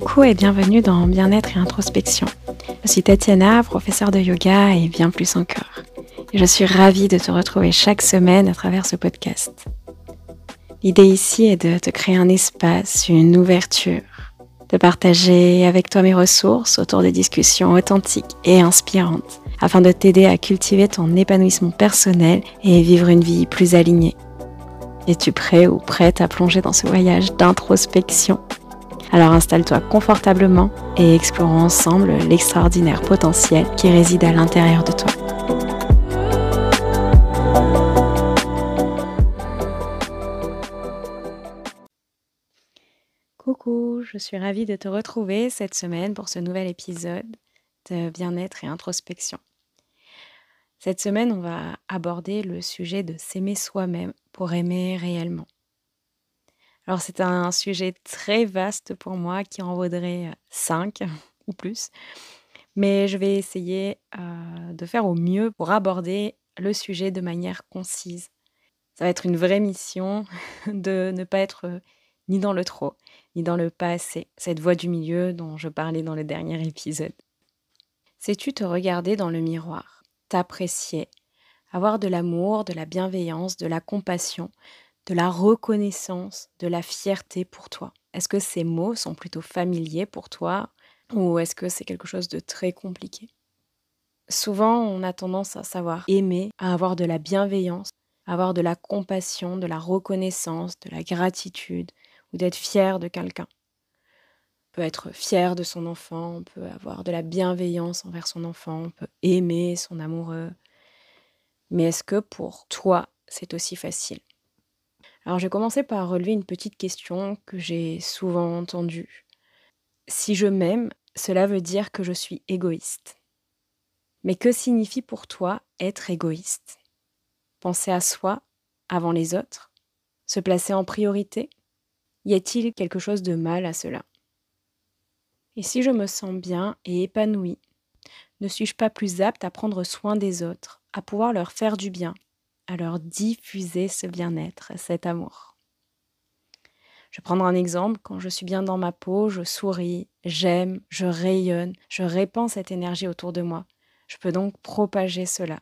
Coucou et bienvenue dans Bien-être et Introspection. Je suis Tatiana, professeure de yoga et bien plus encore. Je suis ravie de te retrouver chaque semaine à travers ce podcast. L'idée ici est de te créer un espace, une ouverture, de partager avec toi mes ressources autour des discussions authentiques et inspirantes afin de t'aider à cultiver ton épanouissement personnel et vivre une vie plus alignée. Es-tu prêt ou prête à plonger dans ce voyage d'introspection? Alors installe-toi confortablement et explorons ensemble l'extraordinaire potentiel qui réside à l'intérieur de toi. Coucou, je suis ravie de te retrouver cette semaine pour ce nouvel épisode de bien-être et introspection. Cette semaine, on va aborder le sujet de s'aimer soi-même pour aimer réellement. Alors c'est un sujet très vaste pour moi qui en vaudrait 5 ou plus, mais je vais essayer de faire au mieux pour aborder le sujet de manière concise. Ça va être une vraie mission de ne pas être ni dans le trop, ni dans le pas assez, cette voie du milieu dont je parlais dans le dernier épisode. Sais-tu te regarder dans le miroir t'apprécier, avoir de l'amour, de la bienveillance, de la compassion, de la reconnaissance, de la fierté pour toi. Est-ce que ces mots sont plutôt familiers pour toi ou est-ce que c'est quelque chose de très compliqué? Souvent, on a tendance à savoir aimer, à avoir de la bienveillance, à avoir de la compassion, de la reconnaissance, de la gratitude ou d'être fier de quelqu'un peut être fier de son enfant, on peut avoir de la bienveillance envers son enfant, on peut aimer son amoureux. Mais est-ce que pour toi, c'est aussi facile? Alors je vais commencer par relever une petite question que j'ai souvent entendue. Si je m'aime, cela veut dire que je suis égoïste. Mais que signifie pour toi être égoïste? Penser à soi avant les autres? Se placer en priorité? Y a-t-il quelque chose de mal à cela? Et si je me sens bien et épanouie, ne suis-je pas plus apte à prendre soin des autres, à pouvoir leur faire du bien, à leur diffuser ce bien-être, cet amour Je vais prendre un exemple, quand je suis bien dans ma peau, je souris, j'aime, je rayonne, je répands cette énergie autour de moi. Je peux donc propager cela.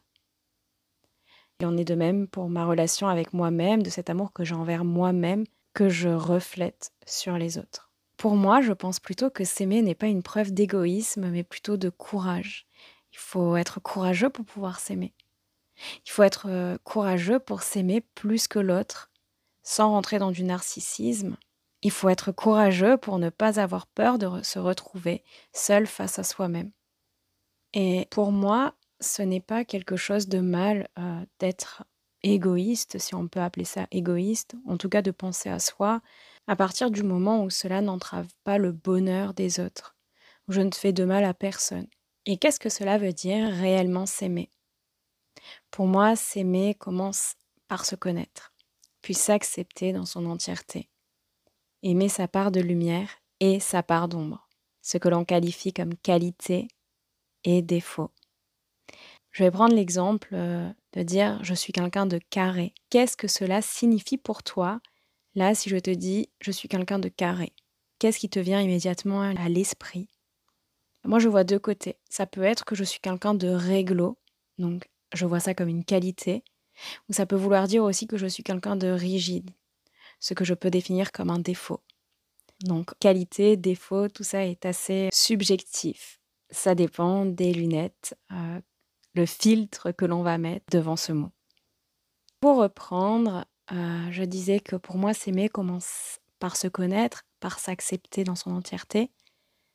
Il en est de même pour ma relation avec moi-même, de cet amour que j'ai envers moi-même, que je reflète sur les autres. Pour moi, je pense plutôt que s'aimer n'est pas une preuve d'égoïsme, mais plutôt de courage. Il faut être courageux pour pouvoir s'aimer. Il faut être euh, courageux pour s'aimer plus que l'autre, sans rentrer dans du narcissisme. Il faut être courageux pour ne pas avoir peur de se retrouver seul face à soi-même. Et pour moi, ce n'est pas quelque chose de mal euh, d'être égoïste, si on peut appeler ça égoïste, en tout cas de penser à soi, à partir du moment où cela n'entrave pas le bonheur des autres, où je ne fais de mal à personne. Et qu'est-ce que cela veut dire réellement s'aimer? Pour moi, s'aimer commence par se connaître, puis s'accepter dans son entièreté. Aimer sa part de lumière et sa part d'ombre, ce que l'on qualifie comme qualité et défaut. Je vais prendre l'exemple euh, de dire je suis quelqu'un de carré. Qu'est-ce que cela signifie pour toi? Là, si je te dis je suis quelqu'un de carré, qu'est-ce qui te vient immédiatement à l'esprit? Moi, je vois deux côtés. Ça peut être que je suis quelqu'un de réglo, donc je vois ça comme une qualité, ou ça peut vouloir dire aussi que je suis quelqu'un de rigide, ce que je peux définir comme un défaut. Donc qualité, défaut, tout ça est assez subjectif. Ça dépend des lunettes, euh, le filtre que l'on va mettre devant ce mot. Pour reprendre, euh, je disais que pour moi, s'aimer commence par se connaître, par s'accepter dans son entièreté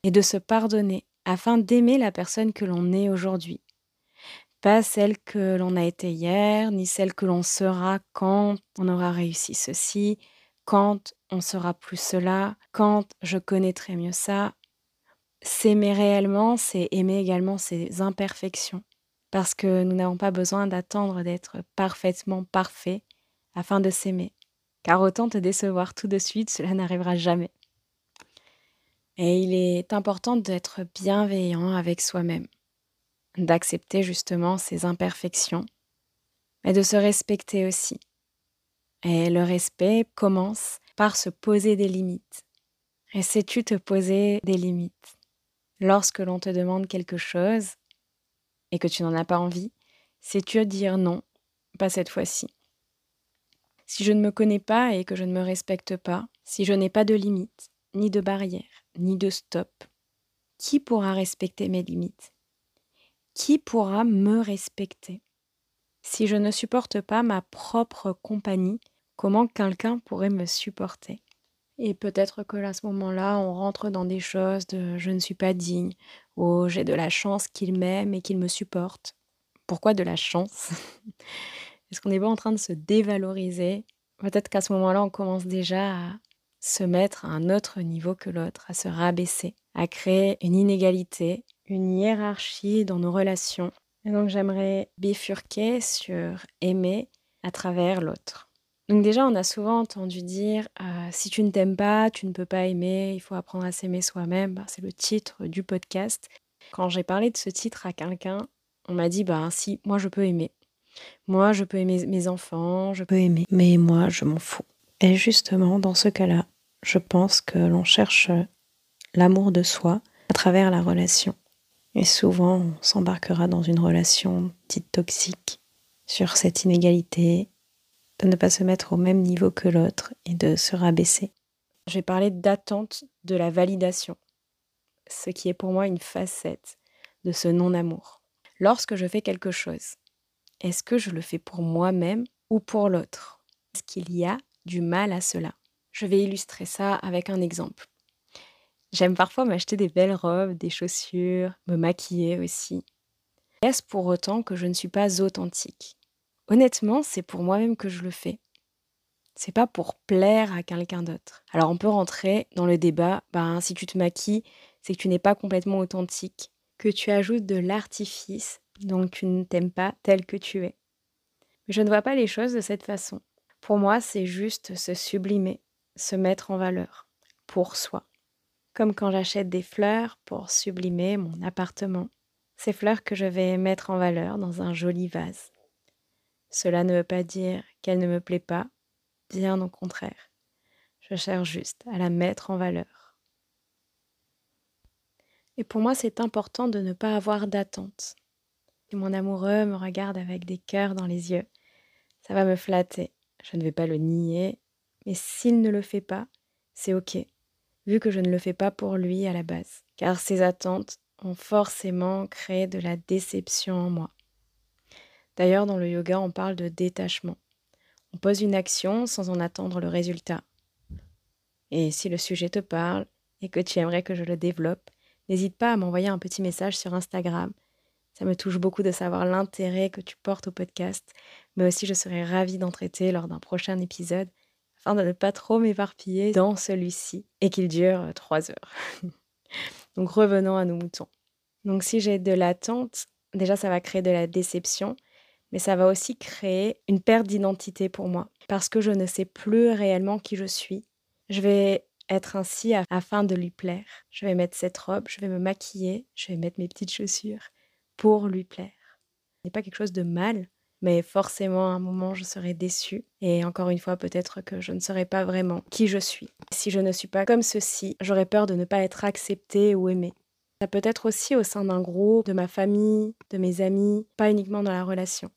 et de se pardonner afin d'aimer la personne que l'on est aujourd'hui. Pas celle que l'on a été hier, ni celle que l'on sera quand on aura réussi ceci, quand on sera plus cela, quand je connaîtrai mieux ça. S'aimer réellement, c'est aimer également ses imperfections, parce que nous n'avons pas besoin d'attendre d'être parfaitement parfait afin de s'aimer, car autant te décevoir tout de suite, cela n'arrivera jamais. Et il est important d'être bienveillant avec soi-même, d'accepter justement ses imperfections, mais de se respecter aussi. Et le respect commence par se poser des limites. Et sais-tu te poser des limites? Lorsque l'on te demande quelque chose et que tu n'en as pas envie, sais-tu dire non, pas cette fois-ci. Si je ne me connais pas et que je ne me respecte pas, si je n'ai pas de limites, ni de barrières, ni de stop, qui pourra respecter mes limites? Qui pourra me respecter? Si je ne supporte pas ma propre compagnie, comment quelqu'un pourrait me supporter? Et peut-être que à ce moment-là, on rentre dans des choses de je ne suis pas digne, ou j'ai de la chance qu'il m'aime et qu'il me supporte. Pourquoi de la chance? Est-ce qu'on n'est pas en train de se dévaloriser? Peut-être qu'à ce moment-là, on commence déjà à se mettre à un autre niveau que l'autre, à se rabaisser, à créer une inégalité, une hiérarchie dans nos relations. Et donc j'aimerais bifurquer sur aimer à travers l'autre. Donc déjà, on a souvent entendu dire euh, si tu ne t'aimes pas, tu ne peux pas aimer, il faut apprendre à s'aimer soi-même. Bah, c'est le titre du podcast. Quand j'ai parlé de ce titre à quelqu'un, on m'a dit bah si, moi je peux aimer. Moi, je peux aimer mes enfants, je peux aimer, mais moi, je m'en fous. Et justement, dans ce cas-là, je pense que l'on cherche l'amour de soi à travers la relation. Et souvent, on s'embarquera dans une relation dite toxique sur cette inégalité, de ne pas se mettre au même niveau que l'autre et de se rabaisser. Je vais parler d'attente de la validation, ce qui est pour moi une facette de ce non-amour. Lorsque je fais quelque chose, est-ce que je le fais pour moi-même ou pour l'autre? Est-ce qu'il y a du mal à cela? Je vais illustrer ça avec un exemple. J'aime parfois m'acheter des belles robes, des chaussures, me maquiller aussi. Est-ce pour autant que je ne suis pas authentique? Honnêtement, c'est pour moi-même que je le fais. C'est pas pour plaire à quelqu'un d'autre. Alors on peut rentrer dans le débat, ben, si tu te maquilles, c'est que tu n'es pas complètement authentique, que tu ajoutes de l'artifice, donc tu ne t'aimes pas tel que tu es. Mais je ne vois pas les choses de cette façon. Pour moi, c'est juste se sublimer, se mettre en valeur, pour soi. Comme quand j'achète des fleurs pour sublimer mon appartement. Ces fleurs que je vais mettre en valeur dans un joli vase. Cela ne veut pas dire qu'elle ne me plaît pas, bien au contraire. Je cherche juste à la mettre en valeur. Et pour moi, c'est important de ne pas avoir d'attente. Si mon amoureux me regarde avec des cœurs dans les yeux, ça va me flatter. Je ne vais pas le nier, mais s'il ne le fait pas, c'est ok, vu que je ne le fais pas pour lui à la base, car ses attentes ont forcément créé de la déception en moi. D'ailleurs, dans le yoga, on parle de détachement. On pose une action sans en attendre le résultat. Et si le sujet te parle et que tu aimerais que je le développe, n'hésite pas à m'envoyer un petit message sur Instagram. Ça me touche beaucoup de savoir l'intérêt que tu portes au podcast, mais aussi je serais ravie d'en traiter lors d'un prochain épisode afin de ne pas trop m'éparpiller dans celui-ci et qu'il dure trois heures. Donc revenons à nos moutons. Donc si j'ai de l'attente, déjà ça va créer de la déception mais ça va aussi créer une perte d'identité pour moi, parce que je ne sais plus réellement qui je suis. Je vais être ainsi afin de lui plaire. Je vais mettre cette robe, je vais me maquiller, je vais mettre mes petites chaussures pour lui plaire. Ce n'est pas quelque chose de mal, mais forcément à un moment je serai déçue et encore une fois peut-être que je ne serai pas vraiment qui je suis. Si je ne suis pas comme ceci, j'aurais peur de ne pas être acceptée ou aimée. Ça peut être aussi au sein d'un groupe, de ma famille, de mes amis, pas uniquement dans la relation.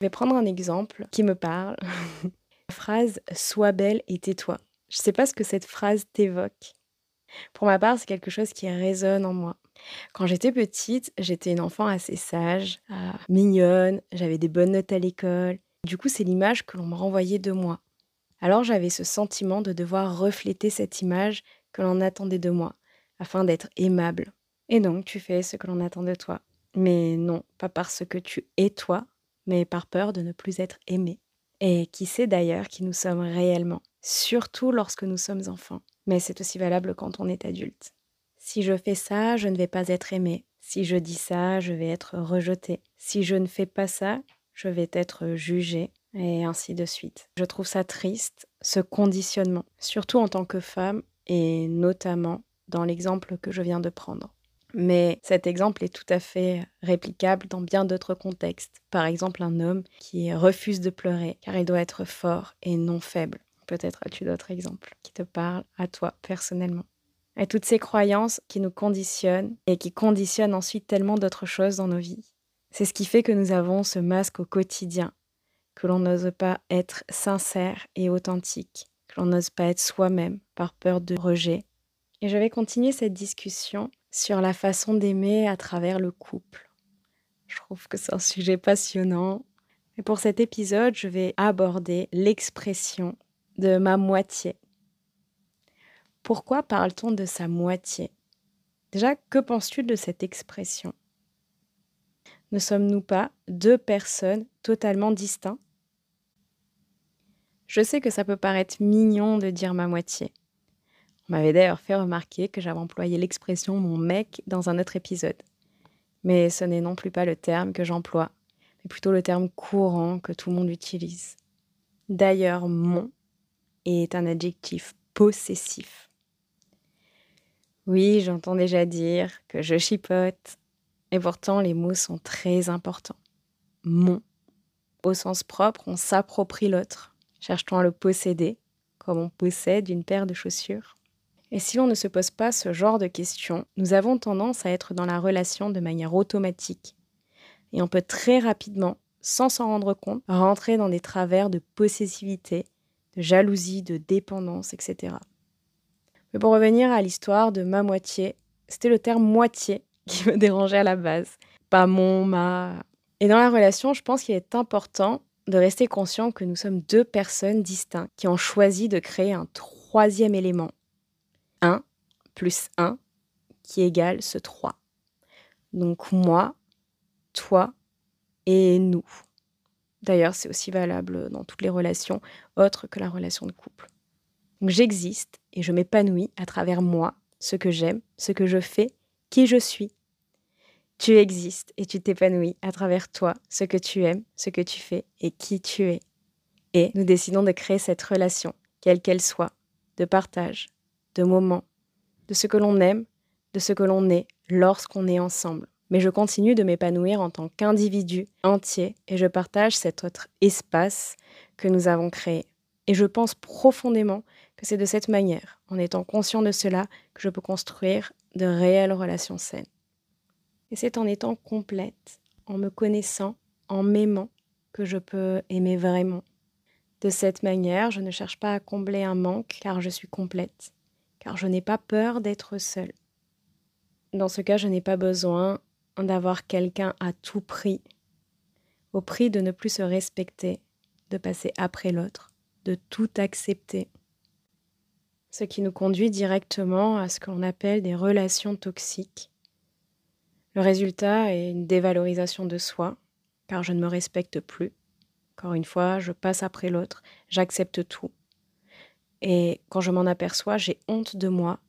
Je vais prendre un exemple qui me parle. La phrase Sois belle et tais-toi. Je ne sais pas ce que cette phrase t'évoque. Pour ma part, c'est quelque chose qui résonne en moi. Quand j'étais petite, j'étais une enfant assez sage, euh, mignonne, j'avais des bonnes notes à l'école. Du coup, c'est l'image que l'on me renvoyait de moi. Alors j'avais ce sentiment de devoir refléter cette image que l'on attendait de moi, afin d'être aimable. Et donc, tu fais ce que l'on attend de toi. Mais non, pas parce que tu es toi, mais par peur de ne plus être aimé. Et qui sait d'ailleurs qui nous sommes réellement, surtout lorsque nous sommes enfants. Mais c'est aussi valable quand on est adulte. Si je fais ça, je ne vais pas être aimé. Si je dis ça, je vais être rejeté. Si je ne fais pas ça, je vais être jugé, et ainsi de suite. Je trouve ça triste, ce conditionnement, surtout en tant que femme, et notamment dans l'exemple que je viens de prendre. Mais cet exemple est tout à fait réplicable dans bien d'autres contextes. Par exemple, un homme qui refuse de pleurer car il doit être fort et non faible. Peut-être as-tu d'autres exemples qui te parlent à toi personnellement. Et toutes ces croyances qui nous conditionnent et qui conditionnent ensuite tellement d'autres choses dans nos vies. C'est ce qui fait que nous avons ce masque au quotidien, que l'on n'ose pas être sincère et authentique, que l'on n'ose pas être soi-même par peur de rejet. Et je vais continuer cette discussion sur la façon d'aimer à travers le couple. Je trouve que c'est un sujet passionnant. Et pour cet épisode, je vais aborder l'expression de ma moitié. Pourquoi parle-t-on de sa moitié? Déjà, que penses-tu de cette expression? Ne sommes-nous pas deux personnes totalement distinctes? Je sais que ça peut paraître mignon de dire ma moitié. On m'avait d'ailleurs fait remarquer que j'avais employé l'expression mon mec dans un autre épisode. Mais ce n'est non plus pas le terme que j'emploie, mais plutôt le terme courant que tout le monde utilise. D'ailleurs, mon est un adjectif possessif. Oui, j'entends déjà dire que je chipote, et pourtant les mots sont très importants. Mon. Au sens propre, on s'approprie l'autre. Cherche-t-on à le posséder, comme on possède une paire de chaussures? Et si l'on ne se pose pas ce genre de questions, nous avons tendance à être dans la relation de manière automatique. Et on peut très rapidement, sans s'en rendre compte, rentrer dans des travers de possessivité, de jalousie, de dépendance, etc. Mais pour revenir à l'histoire de ma moitié, c'était le terme moitié qui me dérangeait à la base. Pas mon, ma. Et dans la relation, je pense qu'il est important de rester conscient que nous sommes deux personnes distinctes qui ont choisi de créer un troisième élément. 1 plus 1 qui égale ce 3. Donc moi, toi et nous. D'ailleurs, c'est aussi valable dans toutes les relations autres que la relation de couple. Donc j'existe et je m'épanouis à travers moi, ce que j'aime, ce que je fais, qui je suis. Tu existes et tu t'épanouis à travers toi, ce que tu aimes, ce que tu fais et qui tu es. Et nous décidons de créer cette relation, quelle qu'elle soit, de partage, de moments, de ce que l'on aime, de ce que l'on est lorsqu'on est ensemble. Mais je continue de m'épanouir en tant qu'individu entier et je partage cet autre espace que nous avons créé. Et je pense profondément c'est de cette manière, en étant conscient de cela, que je peux construire de réelles relations saines. Et c'est en étant complète, en me connaissant, en m'aimant, que je peux aimer vraiment. De cette manière, je ne cherche pas à combler un manque car je suis complète, car je n'ai pas peur d'être seule. Dans ce cas, je n'ai pas besoin d'avoir quelqu'un à tout prix, au prix de ne plus se respecter, de passer après l'autre, de tout accepter ce qui nous conduit directement à ce qu'on appelle des relations toxiques. Le résultat est une dévalorisation de soi, car je ne me respecte plus. Encore une fois, je passe après l'autre, j'accepte tout. Et quand je m'en aperçois, j'ai honte de moi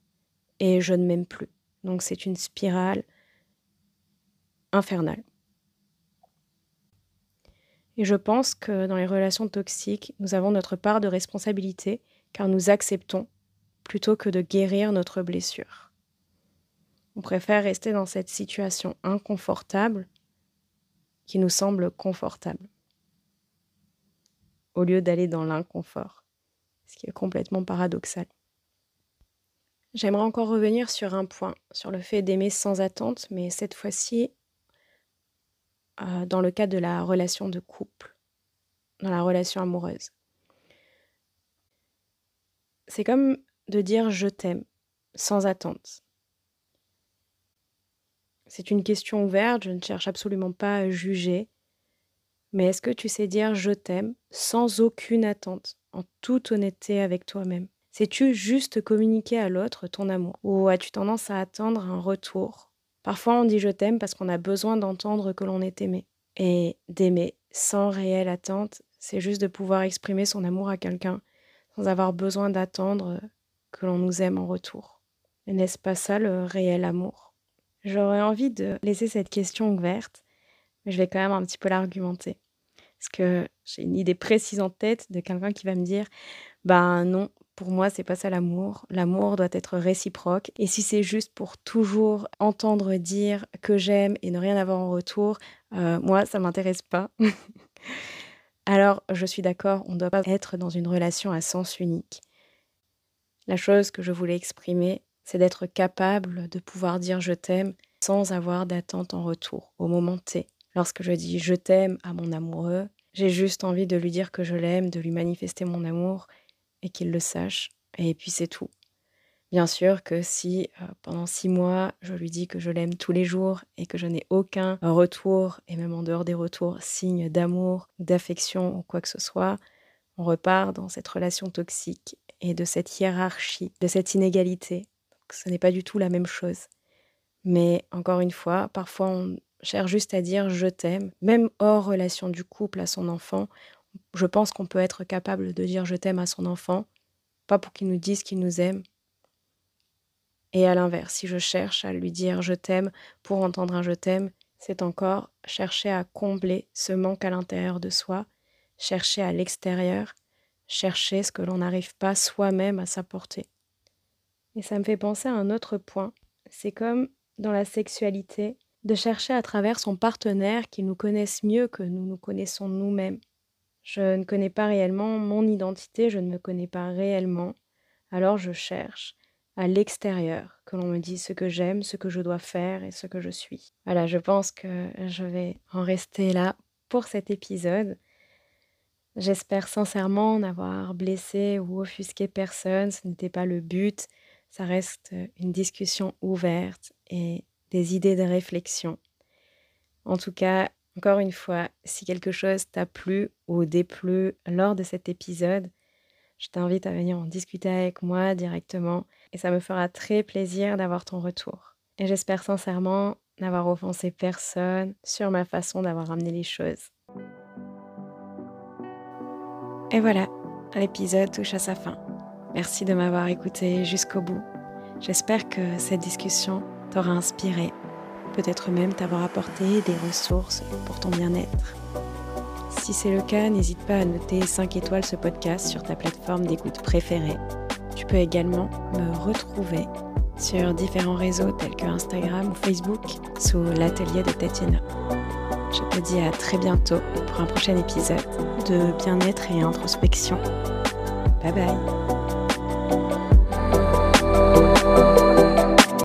et je ne m'aime plus. Donc c'est une spirale infernale. Et je pense que dans les relations toxiques, nous avons notre part de responsabilité car nous acceptons plutôt que de guérir notre blessure. On préfère rester dans cette situation inconfortable qui nous semble confortable, au lieu d'aller dans l'inconfort, ce qui est complètement paradoxal. J'aimerais encore revenir sur un point, sur le fait d'aimer sans attente, mais cette fois-ci euh, dans le cadre de la relation de couple, dans la relation amoureuse. C'est comme de dire je t'aime sans attente. C'est une question ouverte, je ne cherche absolument pas à juger, mais est-ce que tu sais dire je t'aime sans aucune attente, en toute honnêteté avec toi-même? Sais-tu juste communiquer à l'autre ton amour? Ou as-tu tendance à attendre un retour? Parfois on dit je t'aime parce qu'on a besoin d'entendre que l'on est aimé. Et d'aimer sans réelle attente, c'est juste de pouvoir exprimer son amour à quelqu'un sans avoir besoin d'attendre que l'on nous aime en retour. N'est-ce pas ça le réel amour? J'aurais envie de laisser cette question ouverte, mais je vais quand même un petit peu l'argumenter. Parce que j'ai une idée précise en tête de quelqu'un qui va me dire Ben non, pour moi, c'est pas ça l'amour. L'amour doit être réciproque. Et si c'est juste pour toujours entendre dire que j'aime et ne rien avoir en retour, euh, moi, ça m'intéresse pas. Alors, je suis d'accord, on ne doit pas être dans une relation à sens unique. La chose que je voulais exprimer, c'est d'être capable de pouvoir dire je t'aime sans avoir d'attente en retour au moment T. Lorsque je dis je t'aime à mon amoureux, j'ai juste envie de lui dire que je l'aime, de lui manifester mon amour et qu'il le sache. Et puis c'est tout. Bien sûr que si euh, pendant six mois, je lui dis que je l'aime tous les jours et que je n'ai aucun retour, et même en dehors des retours, signe d'amour, d'affection ou quoi que ce soit, on repart dans cette relation toxique et de cette hiérarchie, de cette inégalité. ce n'est pas du tout la même chose. Mais encore une fois, parfois on cherche juste à dire je t'aime, même hors relation du couple à son enfant. Je pense qu'on peut être capable de dire je t'aime à son enfant, pas pour qu'il nous dise qu'il nous aime, et à l'inverse, si je cherche à lui dire je t'aime pour entendre un je t'aime, c'est encore chercher à combler ce manque à l'intérieur de soi, chercher à l'extérieur, chercher ce que l'on n'arrive pas soi-même à s'apporter. Et ça me fait penser à un autre point. C'est comme dans la sexualité, de chercher à travers son partenaire qu'il nous connaisse mieux que nous nous connaissons nous-mêmes. Je ne connais pas réellement mon identité, je ne me connais pas réellement, alors je cherche à l'extérieur, que l'on me dise ce que j'aime, ce que je dois faire et ce que je suis. Voilà, je pense que je vais en rester là pour cet épisode. J'espère sincèrement n'avoir blessé ou offusqué personne, ce n'était pas le but, ça reste une discussion ouverte et des idées de réflexion. En tout cas, encore une fois, si quelque chose t'a plu ou déplu lors de cet épisode, je t'invite à venir en discuter avec moi directement et ça me fera très plaisir d'avoir ton retour. Et j'espère sincèrement n'avoir offensé personne sur ma façon d'avoir amené les choses. Et voilà, l'épisode touche à sa fin. Merci de m'avoir écouté jusqu'au bout. J'espère que cette discussion t'aura inspiré, peut-être même t'avoir apporté des ressources pour ton bien-être. Si c'est le cas, n'hésite pas à noter 5 étoiles ce podcast sur ta plateforme d'écoute préférée. Tu peux également me retrouver sur différents réseaux tels que Instagram ou Facebook sous l'atelier de Tatiana. Je te dis à très bientôt pour un prochain épisode de bien-être et introspection. Bye bye